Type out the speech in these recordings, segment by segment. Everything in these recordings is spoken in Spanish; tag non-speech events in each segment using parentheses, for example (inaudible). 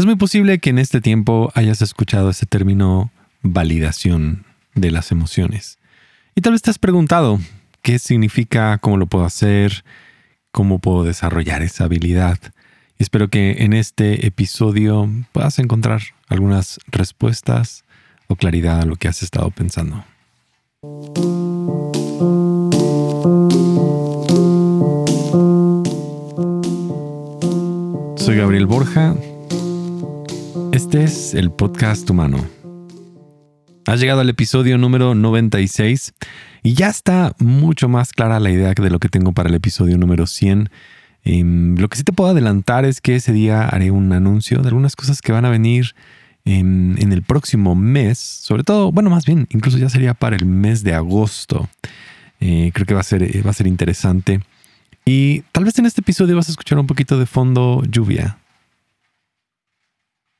Es muy posible que en este tiempo hayas escuchado ese término validación de las emociones. Y tal vez te has preguntado qué significa, cómo lo puedo hacer, cómo puedo desarrollar esa habilidad. Y espero que en este episodio puedas encontrar algunas respuestas o claridad a lo que has estado pensando. Soy Gabriel Borja. Este es el podcast humano. Has llegado al episodio número 96 y ya está mucho más clara la idea de lo que tengo para el episodio número 100. Em, lo que sí te puedo adelantar es que ese día haré un anuncio de algunas cosas que van a venir en, el próximo mes, sobre todo, bueno, más bien, incluso ya sería para el mes de agosto. Eh, creo que va a, ser, va a ser interesante. Y tal vez en este episodio vas a escuchar un poquito de fondo lluvia.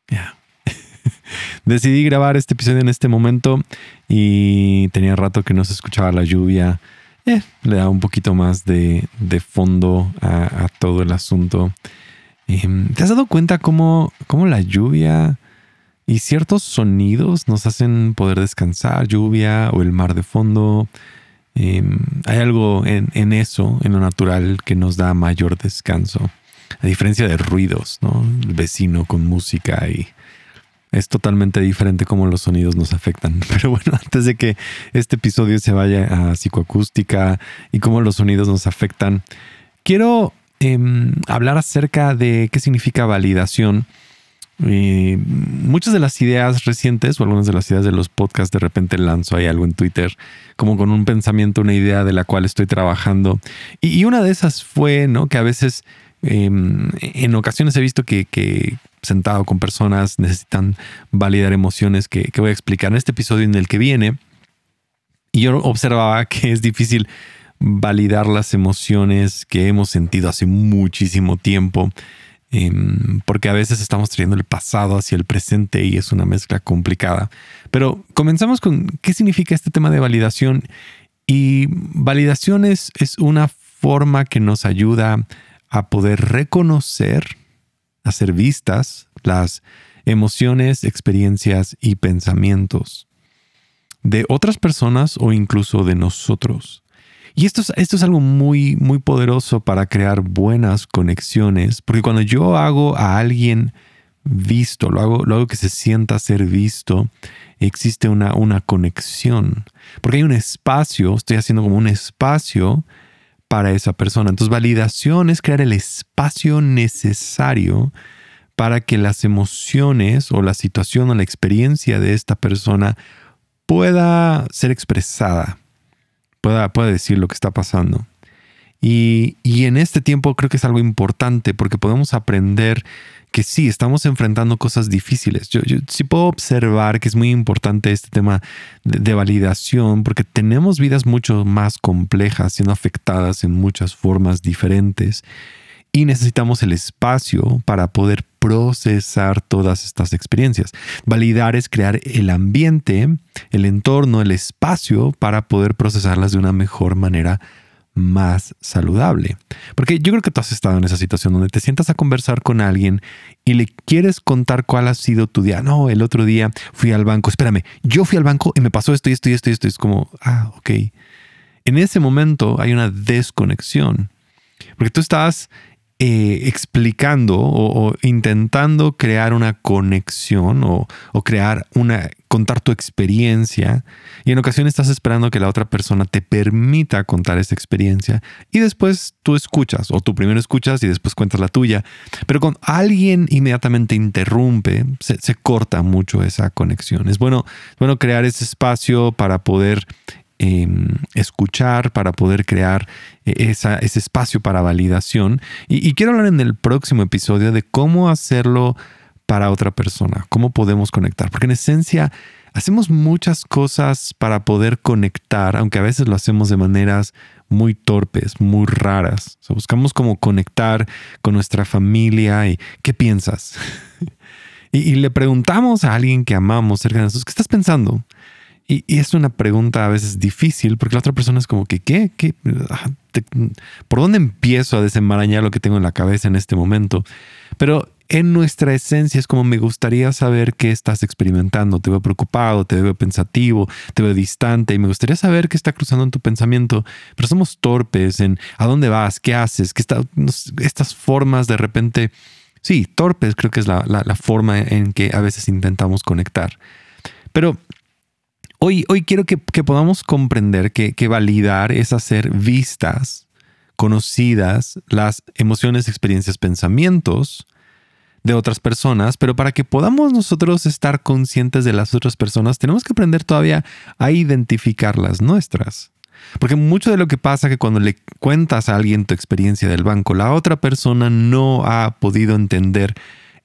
Ya. Decidí grabar este episodio en este momento y tenía rato que no se escuchaba la lluvia. Eh, le da un poquito más de, fondo a, todo el asunto. Em, ¿Te has dado cuenta cómo, cómo la lluvia y ciertos sonidos nos hacen poder descansar? Lluvia o el mar de fondo. Em, hay algo en, en, eso, en lo natural, que nos da mayor descanso. A diferencia de ruidos, ¿no? El vecino con música y es totalmente diferente cómo los sonidos nos afectan. (laughs) Pero bueno, antes de que este episodio se vaya a psicoacústica y cómo los sonidos nos afectan, quiero em, hablar acerca de qué significa validación. muchas de las ideas recientes o algunas de las ideas de los podcasts de repente lanzo ahí algo en Twitter como con un pensamiento, una idea de la cual estoy trabajando. Y, una de esas fue, ¿no? Que a veces em, en ocasiones he visto que, sentado con personas, necesitan validar emociones que, voy a explicar en este episodio en el que viene. Y yo observaba (laughs) que es difícil validar las emociones que hemos sentido hace muchísimo tiempo, em, porque a veces estamos trayendo el pasado hacia el presente y es una mezcla complicada. Pero comenzamos con qué significa este tema de validación. Y validación es una forma que nos ayuda a poder reconocer hacer vistas las emociones, experiencias y pensamientos de otras personas o incluso de nosotros. Y esto es, esto es algo muy, muy poderoso para crear buenas conexiones, porque cuando yo hago a alguien visto, lo hago, lo hago que se sienta ser visto, existe una, una conexión, porque hay un espacio, estoy haciendo como un espacio para esa persona. Entonces, validación es crear el espacio necesario para que las emociones o la situación o la experiencia de esta persona pueda ser expresada, pueda, pueda decir lo que está pasando. Y, y en este tiempo creo que es algo importante porque podemos aprender que sí, estamos enfrentando cosas difíciles. Yo, sí puedo observar que es muy importante este tema de, validación porque tenemos vidas mucho más complejas, siendo afectadas en muchas formas diferentes y necesitamos el espacio para poder procesar todas estas experiencias. Validar es crear el ambiente, el entorno, el espacio para poder procesarlas de una mejor manera más saludable. Porque yo creo que tú has estado en esa situación donde te sientas a conversar con alguien y le quieres contar cuál ha sido tu día. No, el otro día fui al banco, espérame, yo fui al banco y me pasó esto y esto y esto y esto. Es como, ah, ok. En ese momento hay una desconexión. Porque tú estás eh, explicando o, intentando crear una conexión o, crear una, contar tu experiencia y en ocasiones estás esperando que la otra persona te permita contar esa experiencia y después tú escuchas o tú primero escuchas y después cuentas la tuya. Pero con alguien inmediatamente interrumpe, se, corta mucho esa conexión. Es bueno, es bueno crear ese espacio para poder Em, escuchar, para poder crear eh, ese espacio para validación. Y, quiero hablar en el próximo episodio de cómo hacerlo para otra persona, cómo podemos conectar, porque en esencia hacemos muchas cosas para poder conectar, aunque a veces lo hacemos de maneras muy torpes, muy raras. buscamos cómo conectar con nuestra familia y ¿qué piensas? (laughs) y, le preguntamos a alguien que amamos cerca de nosotros, ¿qué estás pensando? Y, es una pregunta a veces difícil porque la otra persona es como que, ¿qué? ¿Qué? ¿Por dónde empiezo a desenmarañar lo que tengo en la cabeza en este momento? Pero en nuestra esencia es como me gustaría saber qué estás experimentando. Te veo preocupado, te veo pensativo, te veo distante y me gustaría saber qué está cruzando en tu pensamiento. Pero somos torpes en a dónde vas, qué haces, qué está, estas formas de repente, sí, torpes creo que es la, forma en que a veces intentamos conectar. Pero hoy, hoy quiero que, podamos comprender que, que validar es hacer vistas, conocidas las emociones, experiencias, pensamientos de otras personas, pero para que podamos nosotros estar conscientes de las otras personas, tenemos que aprender todavía a identificar las nuestras. Porque mucho de lo que pasa es que cuando le cuentas a alguien tu experiencia del banco, la otra persona no ha podido entender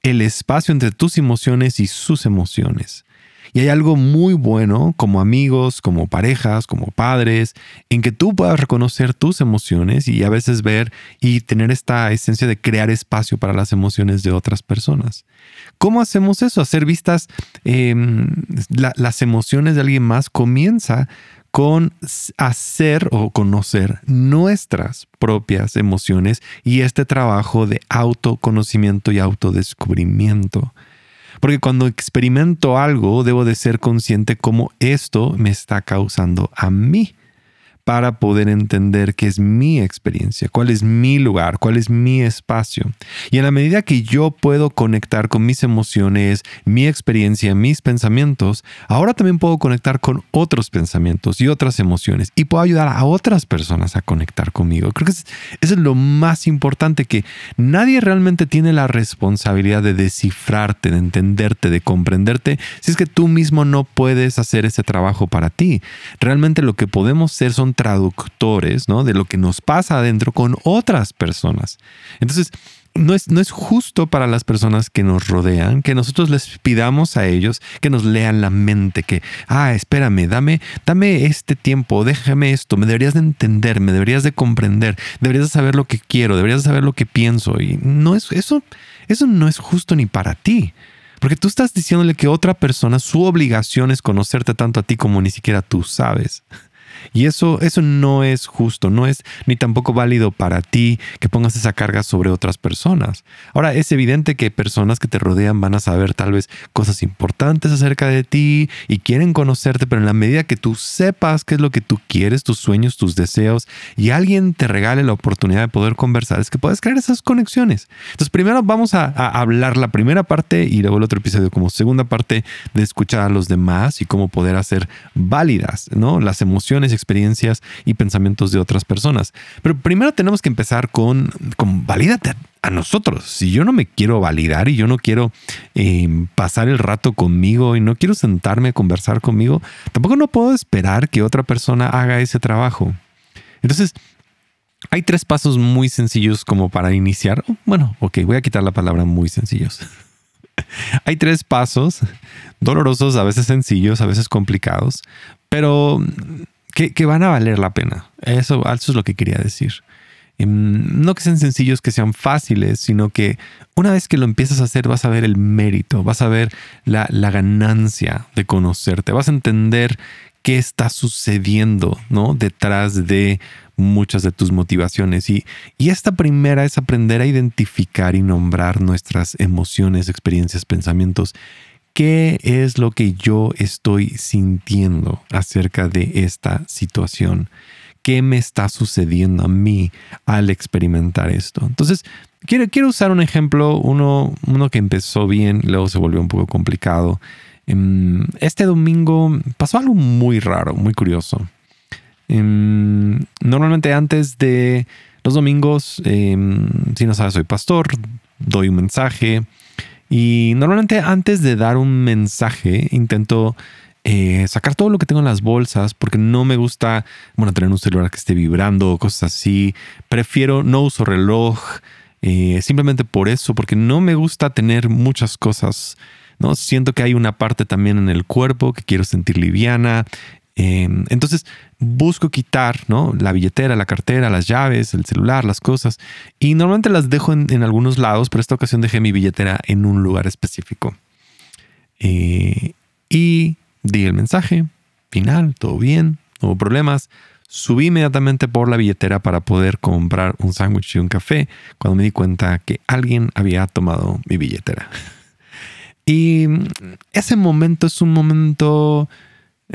el espacio entre tus emociones y sus emociones. Y hay algo muy bueno como amigos, como parejas, como padres, en que tú puedas reconocer tus emociones y a veces ver y tener esta esencia de crear espacio para las emociones de otras personas. ¿Cómo hacemos eso? Hacer vistas em, las emociones de alguien más comienza con hacer o conocer nuestras propias emociones y este trabajo de autoconocimiento y autodescubrimiento. Porque cuando experimento algo, debo de ser consciente cómo esto me está causando a mí para poder entender qué es mi experiencia, cuál es mi lugar, cuál es mi espacio. Y en la medida que yo puedo conectar con mis emociones, mi experiencia, mis pensamientos, ahora también puedo conectar con otros pensamientos y otras emociones y puedo ayudar a otras personas a conectar conmigo. Creo que eso es lo más importante, que nadie realmente tiene la responsabilidad de descifrarte, de entenderte, de comprenderte, si es que tú mismo no puedes hacer ese trabajo para ti. Realmente lo que podemos ser son traductores ¿no? de lo que nos pasa adentro con otras personas. Entonces, no es, no es justo para las personas que nos rodean que nosotros les pidamos a ellos que nos lean la mente, que, ah, espérame, dame, dame este tiempo, déjame esto, me deberías de entender, me deberías de comprender, deberías de saber lo que quiero, deberías de saber lo que pienso. Y no es, eso, eso no es justo ni para ti. Porque tú estás diciéndole que otra persona, su obligación es conocerte tanto a ti como ni siquiera tú sabes. Y eso, eso no es justo, no es ni tampoco válido para ti que pongas esa carga sobre otras personas. Ahora, es evidente que personas que te rodean van a saber tal vez cosas importantes acerca de ti y quieren conocerte, pero en la medida que tú sepas qué es lo que tú quieres, tus sueños, tus deseos, y alguien te regale la oportunidad de poder conversar, es que puedes crear esas conexiones. Entonces, primero vamos a, a hablar la primera parte y luego el otro episodio como segunda parte de escuchar a los demás y cómo poder hacer válidas ¿no? las emociones experiencias y pensamientos de otras personas. Pero primero tenemos que empezar con, con valídate a, nosotros. Si yo no me quiero validar y yo no quiero em, pasar el rato conmigo y no quiero sentarme a conversar conmigo, tampoco no puedo esperar que otra persona haga ese trabajo. Entonces, hay tres pasos muy sencillos como para iniciar. Bueno, ok, voy a quitar la palabra muy sencillos. (laughs) Hay tres pasos dolorosos, a veces sencillos, a veces complicados, pero que, van a valer la pena. Eso, eso es lo que quería decir. Em, no que sean sencillos, que sean fáciles, sino que una vez que lo empiezas a hacer vas a ver el mérito, vas a ver la, ganancia de conocerte, vas a entender qué está sucediendo ¿no? detrás de muchas de tus motivaciones. Y, y esta primera es aprender a identificar y nombrar nuestras emociones, experiencias, pensamientos ¿Qué es lo que yo estoy sintiendo acerca de esta situación? ¿Qué me está sucediendo a mí al experimentar esto? Entonces, quiero, quiero usar un ejemplo, uno, uno que empezó bien, luego se volvió un poco complicado. Em, este domingo pasó algo muy raro, muy curioso. Em, normalmente antes de los domingos, em, si no sabes, soy pastor, doy un mensaje y normalmente antes de dar un mensaje intento eh, sacar todo lo que tengo en las bolsas porque no me gusta, bueno, tener un celular que esté vibrando cosas así. Prefiero, no uso reloj, eh, simplemente por eso, porque no me gusta tener muchas cosas. ¿no? Siento que hay una parte también en el cuerpo que quiero sentir liviana. Em, entonces busco quitar ¿no? la billetera, la cartera, las llaves, el celular, las cosas. Y normalmente las dejo en, algunos lados, pero esta ocasión dejé mi billetera en un lugar específico. Eh, y di el mensaje final, todo bien, no hubo problemas. Subí inmediatamente por la billetera para poder comprar un sándwich y un café cuando me di cuenta que alguien había tomado mi billetera. (laughs) Y ese momento es un momento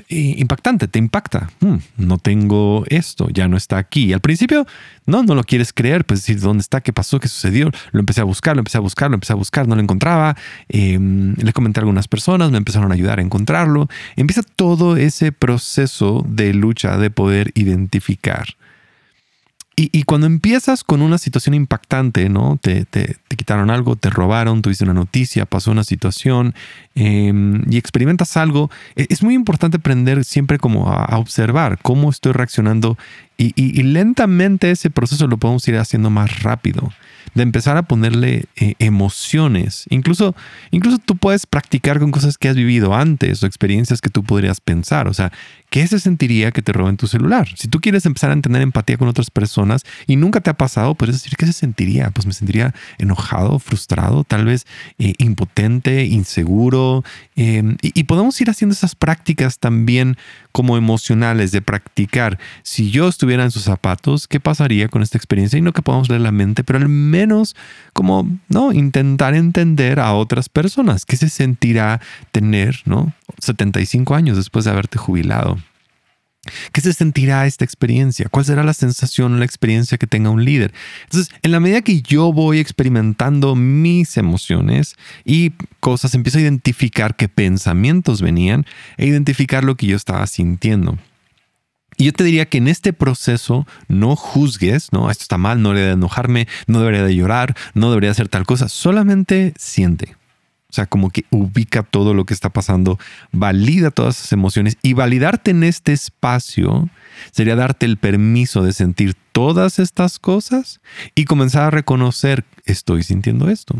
impactante, te impacta. Hmm, no tengo esto, ya no está aquí. al principio, no, no lo quieres creer, pues decir, ¿dónde está? ¿Qué pasó? ¿Qué sucedió? Lo empecé a buscar, lo empecé a buscar, lo empecé a buscar, no lo encontraba. Em, le comenté a algunas personas, me empezaron a ayudar a encontrarlo. Empieza todo ese proceso de lucha de poder identificar y, cuando empiezas con una situación impactante, ¿no? Te, quitaron algo, te robaron, tuviste una noticia, pasó una situación em, y experimentas algo, e, es muy importante aprender siempre como a, observar cómo estoy reaccionando y, lentamente ese proceso lo podemos ir haciendo más rápido de empezar a ponerle eh, emociones. Incluso, incluso tú puedes practicar con cosas que has vivido antes o experiencias que tú podrías pensar. O sea, ¿qué se sentiría que te roben tu celular? Si tú quieres empezar a tener empatía con otras personas y nunca te ha pasado, puedes decir, ¿qué se sentiría? Pues me sentiría enojado, frustrado, tal vez eh, impotente, inseguro. Em, y, y podemos ir haciendo esas prácticas también como emocionales de practicar. Si yo estuviera en sus zapatos, ¿qué pasaría con esta experiencia? Y no que podamos leer la mente, pero al menos como, ¿no? Intentar entender a otras personas. ¿Qué se sentirá tener, ¿no? 75 años después de haberte jubilado. ¿Qué se sentirá esta experiencia? ¿Cuál será la sensación o la experiencia que tenga un líder? Entonces, en la medida que yo voy experimentando mis emociones y cosas, empiezo a identificar qué pensamientos venían e identificar lo que yo estaba sintiendo. Y yo te diría que en este proceso no juzgues, no, esto está mal, no debería de enojarme, no debería de llorar, no debería hacer tal cosa, solamente siente. O sea, como que ubica todo lo que está pasando, valida todas esas emociones y validarte en este espacio sería darte el permiso de sentir todas estas cosas y comenzar a reconocer, estoy sintiendo esto.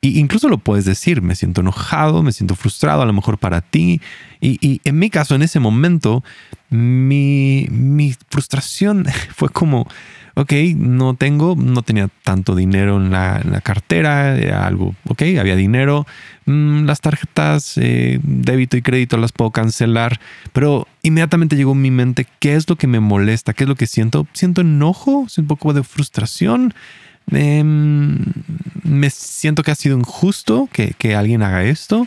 Y incluso lo puedes decir, me siento enojado, me siento frustrado, a lo mejor para ti. Y, en mi caso, en ese momento, mi, mi frustración (laughs) fue como, ok, no tengo, no tenía tanto dinero en la, cartera, era algo, ok, había dinero, mm, las tarjetas eh, débito y crédito las puedo cancelar, pero inmediatamente llegó en mi mente, ¿qué es lo que me molesta? ¿Qué es lo que siento? Siento enojo, un poco de frustración. Em, me siento que ha sido injusto que alguien haga esto.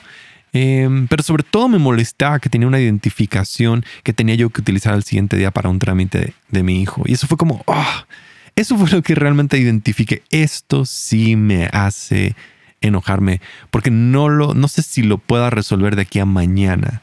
Em, pero sobre todo me molestaba que tenía una identificación que tenía yo que utilizar al siguiente día para un trámite de, mi hijo. Y eso fue como, oh, eso fue lo que realmente identifique. Esto sí me hace enojarme porque no, lo, no sé si lo pueda resolver de aquí a mañana.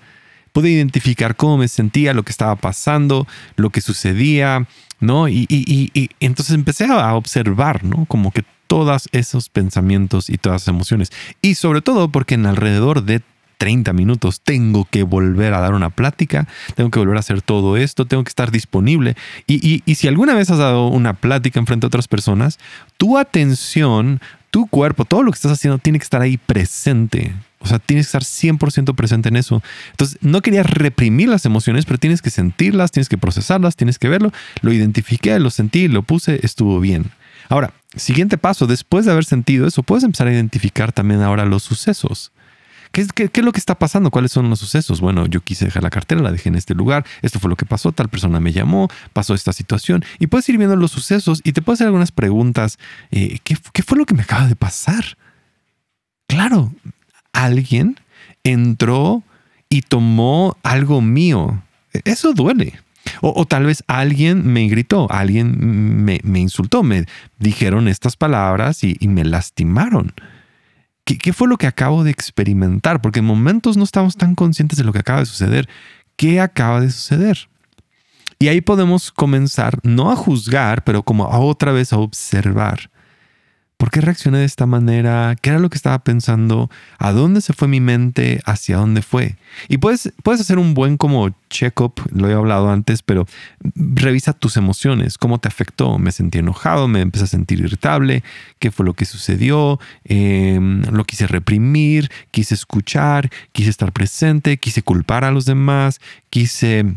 Pude identificar cómo me sentía, lo que estaba pasando, lo que sucedía, ¿no? Y, y, y, y entonces empecé a observar, ¿no? Como que todos esos pensamientos y todas esas emociones. Y sobre todo porque en alrededor de 30 minutos, tengo que volver a dar una plática, tengo que volver a hacer todo esto, tengo que estar disponible. Y, si alguna vez has dado una plática en frente a otras personas, tu atención, tu cuerpo, todo lo que estás haciendo tiene que estar ahí presente. O sea, tienes que estar 100% presente en eso. Entonces, no quería reprimir las emociones, pero tienes que sentirlas, tienes que procesarlas, tienes que verlo. Lo identifiqué, lo sentí, lo puse, estuvo bien. Ahora, siguiente paso, después de haber sentido eso, puedes empezar a identificar también ahora los sucesos. ¿Qué, es lo que está pasando? ¿Cuáles son los sucesos? Bueno, yo quise dejar la cartera, la dejé en este lugar, esto fue lo que pasó, tal persona me llamó, pasó esta situación y puedes ir viendo los sucesos y te puedes hacer algunas preguntas. Eh, ¿qué, ¿Qué fue lo que me acaba de pasar? Claro, alguien entró y tomó algo mío. Eso duele. O, tal vez alguien me gritó, alguien me, insultó, me dijeron estas palabras y me lastimaron. ¿Qué, fue lo que acabo de experimentar? Porque en momentos no estamos tan conscientes de lo que acaba de suceder. ¿Qué acaba de suceder? Y ahí podemos comenzar, no a juzgar, pero como a otra vez a observar. ¿Por qué reaccioné de esta manera? ¿Qué era lo que estaba pensando? ¿A dónde se fue mi mente? ¿Hacia dónde fue? Y puedes, puedes hacer un buen como check-up, lo he hablado antes, pero revisa tus emociones, cómo te afectó. Me sentí enojado, me empecé a sentir irritable, qué fue lo que sucedió, em, lo quise reprimir, quise escuchar, quise estar presente, quise culpar a los demás, quise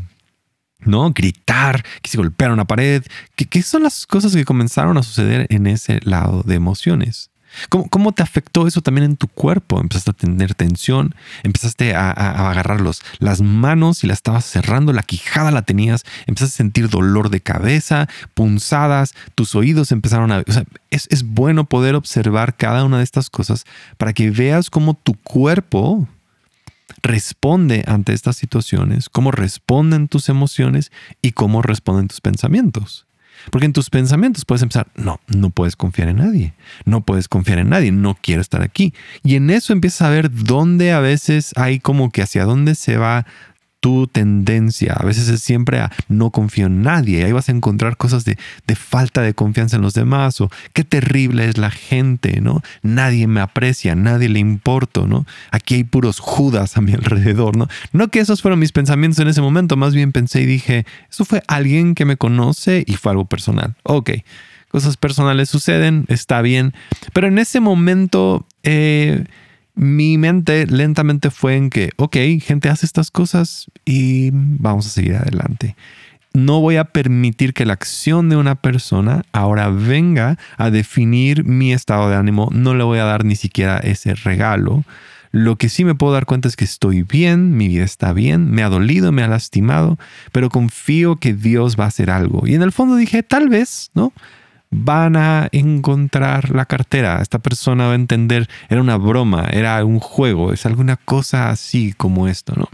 ¿no? Gritar, quise golpear una pared. ¿Qué, ¿Qué, son las cosas que comenzaron a suceder en ese lado de emociones? ¿Cómo, te afectó eso también en tu cuerpo? Empezaste a tener tensión, empezaste a, agarrar las manos y la estabas cerrando, la quijada la tenías, empezaste a sentir dolor de cabeza, punzadas, tus oídos empezaron a... O sea, es, es bueno poder observar cada una de estas cosas para que veas cómo tu cuerpo responde ante estas situaciones, cómo responden tus emociones y cómo responden tus pensamientos. Porque en tus pensamientos puedes empezar, no, no puedes confiar en nadie, no puedes confiar en nadie, no quiero estar aquí. Y en eso empiezas a ver dónde a veces hay como que hacia dónde se va tu tendencia. A veces es siempre a no confío en nadie. Ahí vas a encontrar cosas de, de, falta de confianza en los demás o qué terrible es la gente, ¿no? Nadie me aprecia, nadie le importo, ¿no? Aquí hay puros judas a mi alrededor, ¿no? No que esos fueron mis pensamientos en ese momento, más bien pensé y dije, eso fue alguien que me conoce y fue algo personal. Ok, cosas personales suceden, está bien, pero en ese momento... Eh, mi mente lentamente fue en que, ok, gente hace estas cosas y vamos a seguir adelante. No voy a permitir que la acción de una persona ahora venga a definir mi estado de ánimo. No le voy a dar ni siquiera ese regalo. Lo que sí me puedo dar cuenta es que estoy bien, mi vida está bien, me ha dolido, me ha lastimado, pero confío que Dios va a hacer algo. Y en el fondo dije, tal vez, ¿no? Van a encontrar la cartera. Esta persona va a entender, era una broma, era un juego, es alguna cosa así como esto, ¿no?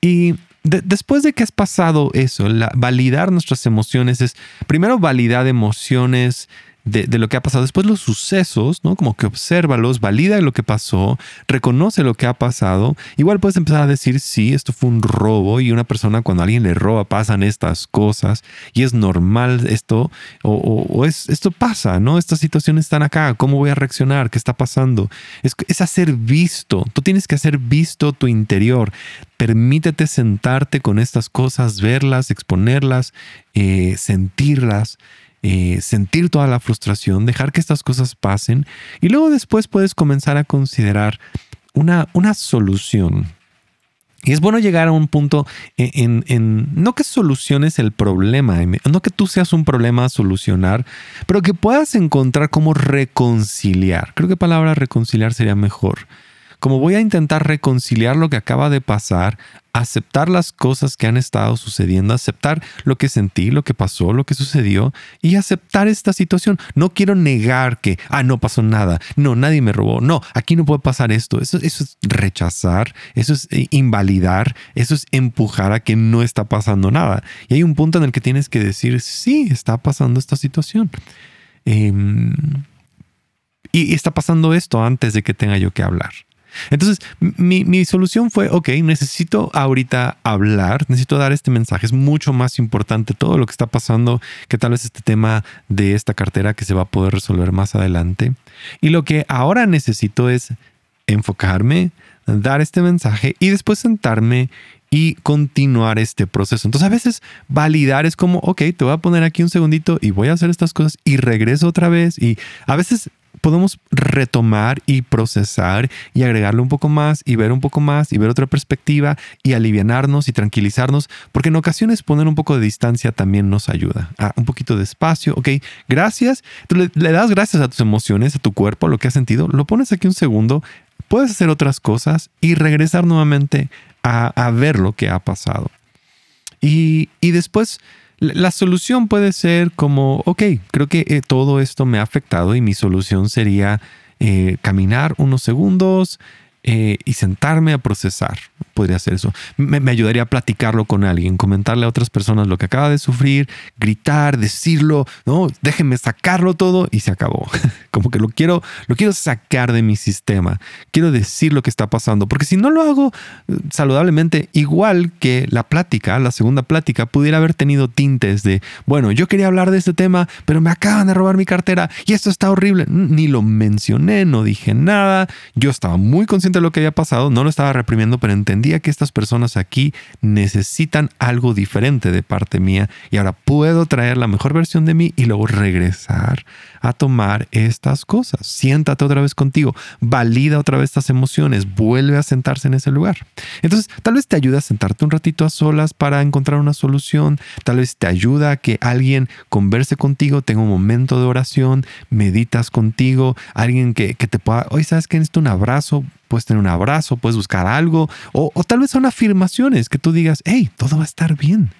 Y después de que has pasado eso, validar nuestras emociones es primero validar emociones de, lo que ha pasado. Después los sucesos, ¿no? Como que obsérvalos, valida lo que pasó, reconoce lo que ha pasado. Igual puedes empezar a decir, sí, esto fue un robo y una persona cuando alguien le roba pasan estas cosas y es normal esto o, es, esto pasa, ¿no? Estas situaciones están acá, ¿cómo voy a reaccionar? ¿Qué está pasando? Es, es hacer visto, tú tienes que hacer visto tu interior. Permítete sentarte con estas cosas, verlas, exponerlas, eh, sentirlas eh, sentir toda la frustración, dejar que estas cosas pasen y luego después puedes comenzar a considerar una, una solución. Y es bueno llegar a un punto en, en, no que soluciones el problema, no que tú seas un problema a solucionar, pero que puedas encontrar cómo reconciliar. Creo que palabra reconciliar sería mejor como voy a intentar reconciliar lo que acaba de pasar, aceptar las cosas que han estado sucediendo, aceptar lo que sentí, lo que pasó, lo que sucedió y aceptar esta situación. No quiero negar que, ah, no pasó nada, no, nadie me robó, no, aquí no puede pasar esto. Eso, es rechazar, eso es eh, invalidar, eso es empujar a que no está pasando nada. Y hay un punto en el que tienes que decir, sí, está pasando esta situación. Em, y está pasando esto antes de que tenga yo que hablar. Entonces, mi, solución fue, ok, necesito ahorita hablar, necesito dar este mensaje. Es mucho más importante todo lo que está pasando que tal vez este tema de esta cartera que se va a poder resolver más adelante. Y lo que ahora necesito es enfocarme, dar este mensaje y después sentarme y continuar este proceso. Entonces a veces validar es como, ok, te voy a poner aquí un segundito y voy a hacer estas cosas y regreso otra vez. Y a veces podemos retomar y procesar y agregarle un poco más y ver un poco más y ver otra perspectiva y alivianarnos y tranquilizarnos, porque en ocasiones poner un poco de distancia también nos ayuda. Ah, un poquito de espacio, ok, gracias. le, das gracias a tus emociones, a tu cuerpo, a lo que has sentido, lo pones aquí un segundo, puedes hacer otras cosas y regresar nuevamente a, ver lo que ha pasado. Y, y después la solución puede ser como, ok, creo que eh, todo esto me ha afectado y mi solución sería eh, caminar unos segundos, eh, y sentarme a procesar. Podría ser eso. Me, ayudaría a platicarlo con alguien, comentarle a otras personas lo que acaba de sufrir, gritar, decirlo, no, déjenme sacarlo todo y se acabó. (laughs) Como que lo quiero, lo quiero sacar de mi sistema. Quiero decir lo que está pasando, porque si no lo hago eh, saludablemente, igual que la plática, la segunda plática, pudiera haber tenido tintes de, bueno, yo quería hablar de este tema, pero me acaban de robar mi cartera y esto está horrible. Ni lo mencioné, no dije nada. Yo estaba muy consciente de lo que había pasado, no lo estaba reprimiendo, pero entendía que estas personas aquí necesitan algo diferente de parte mía y ahora puedo traer la mejor versión de mí y luego regresar a tomar estas cosas. Siéntate otra vez contigo, valida otra vez estas emociones, vuelve a sentarse en ese lugar. Entonces, tal vez te ayuda a sentarte un ratito a solas para encontrar una solución, tal vez te ayuda a que alguien converse contigo, tenga un momento de oración, meditas contigo, alguien que, te pueda, hoy sabes que necesito un abrazo, puedes tener un abrazo, puedes buscar algo, o, o tal vez son afirmaciones que tú digas, hey, todo va a estar bien.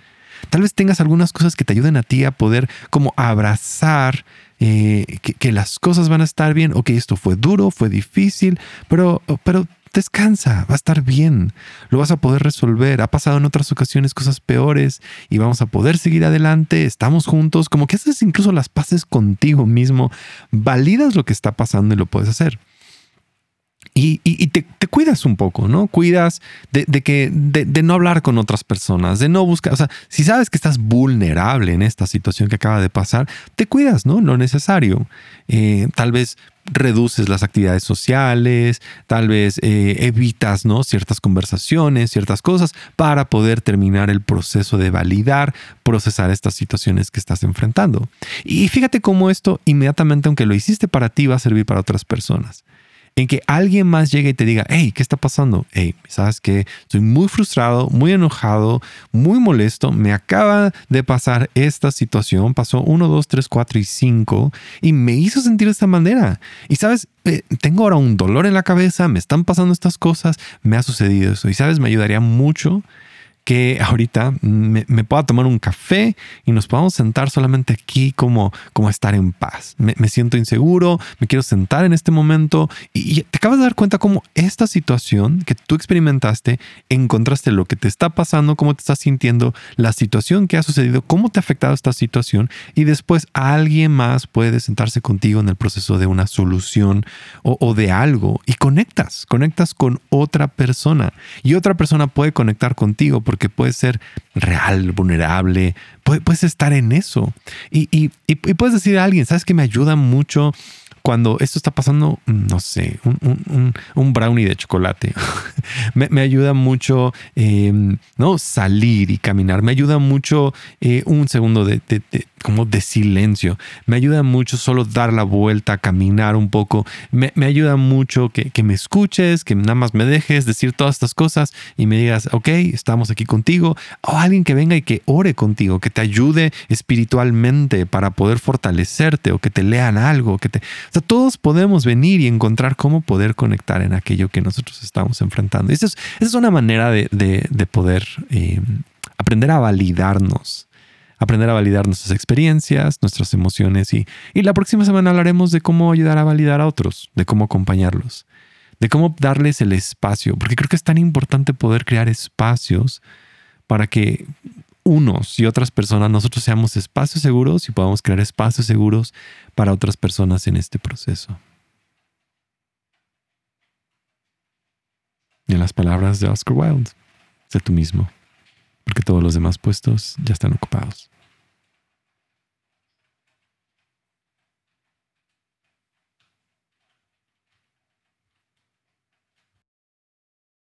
Tal vez tengas algunas cosas que te ayuden a ti a poder como abrazar eh, que, las cosas van a estar bien, ok, esto fue duro, fue difícil, pero, pero descansa, va a estar bien, lo vas a poder resolver. Ha pasado en otras ocasiones cosas peores y vamos a poder seguir adelante, estamos juntos, como que haces incluso las paces contigo mismo, validas lo que está pasando y lo puedes hacer. Y, te, cuidas un poco, ¿no? Cuidas de, que, de, no hablar con otras personas, de no buscar, o sea, si sabes que estás vulnerable en esta situación que acaba de pasar, te cuidas, ¿no? Lo necesario. Eh, tal vez reduces las actividades sociales, tal vez eh, evitas, ¿no? Ciertas conversaciones, ciertas cosas para poder terminar el proceso de validar, procesar estas situaciones que estás enfrentando. Y fíjate cómo esto inmediatamente, aunque lo hiciste para ti, va a servir para otras personas en que alguien más llegue y te diga, hey, ¿qué está pasando? Hey, ¿sabes qué? Estoy muy frustrado, muy enojado, muy molesto. Me acaba de pasar esta situación. Pasó 1, 2, 3, 4 y 5 y me hizo sentir de esta manera. Y sabes, eh, tengo ahora un dolor en la cabeza, me están pasando estas cosas, me ha sucedido eso. Y sabes, me ayudaría mucho que ahorita me, pueda tomar un café y nos podamos sentar solamente aquí como, como estar en paz. Me, siento inseguro, me quiero sentar en este momento y, te acabas de dar cuenta cómo esta situación que tú experimentaste, encontraste lo que te está pasando, cómo te estás sintiendo, la situación que ha sucedido, cómo te ha afectado esta situación y después alguien más puede sentarse contigo en el proceso de una solución o, o de algo y conectas, conectas con otra persona y otra persona puede conectar contigo porque puedes ser real, vulnerable, puedes estar en eso. Y, y, y, puedes decir a alguien, ¿sabes que me ayuda mucho cuando esto está pasando, no sé, un, brownie de chocolate, (laughs) me, ayuda mucho em, ¿no? salir y caminar, me ayuda mucho eh, un segundo de, como de silencio, me ayuda mucho solo dar la vuelta, caminar un poco, me, ayuda mucho que, que, me escuches, que nada más me dejes decir todas estas cosas y me digas, ok, estamos aquí contigo, o alguien que venga y que ore contigo, que te ayude espiritualmente para poder fortalecerte o que te lean algo, que te sea, todos podemos venir y encontrar cómo poder conectar en aquello que nosotros estamos enfrentando. Esa es, es una manera de, poder eh, aprender a validarnos, aprender a validar nuestras experiencias, nuestras emociones y, y la próxima semana hablaremos de cómo ayudar a validar a otros, de cómo acompañarlos, de cómo darles el espacio, porque creo que es tan importante poder crear espacios para que unos y otras personas, nosotros seamos espacios seguros y podamos crear espacios seguros para otras personas en este proceso. Y en las palabras de Oscar Wilde, sé tú mismo, porque todos los demás puestos ya están ocupados.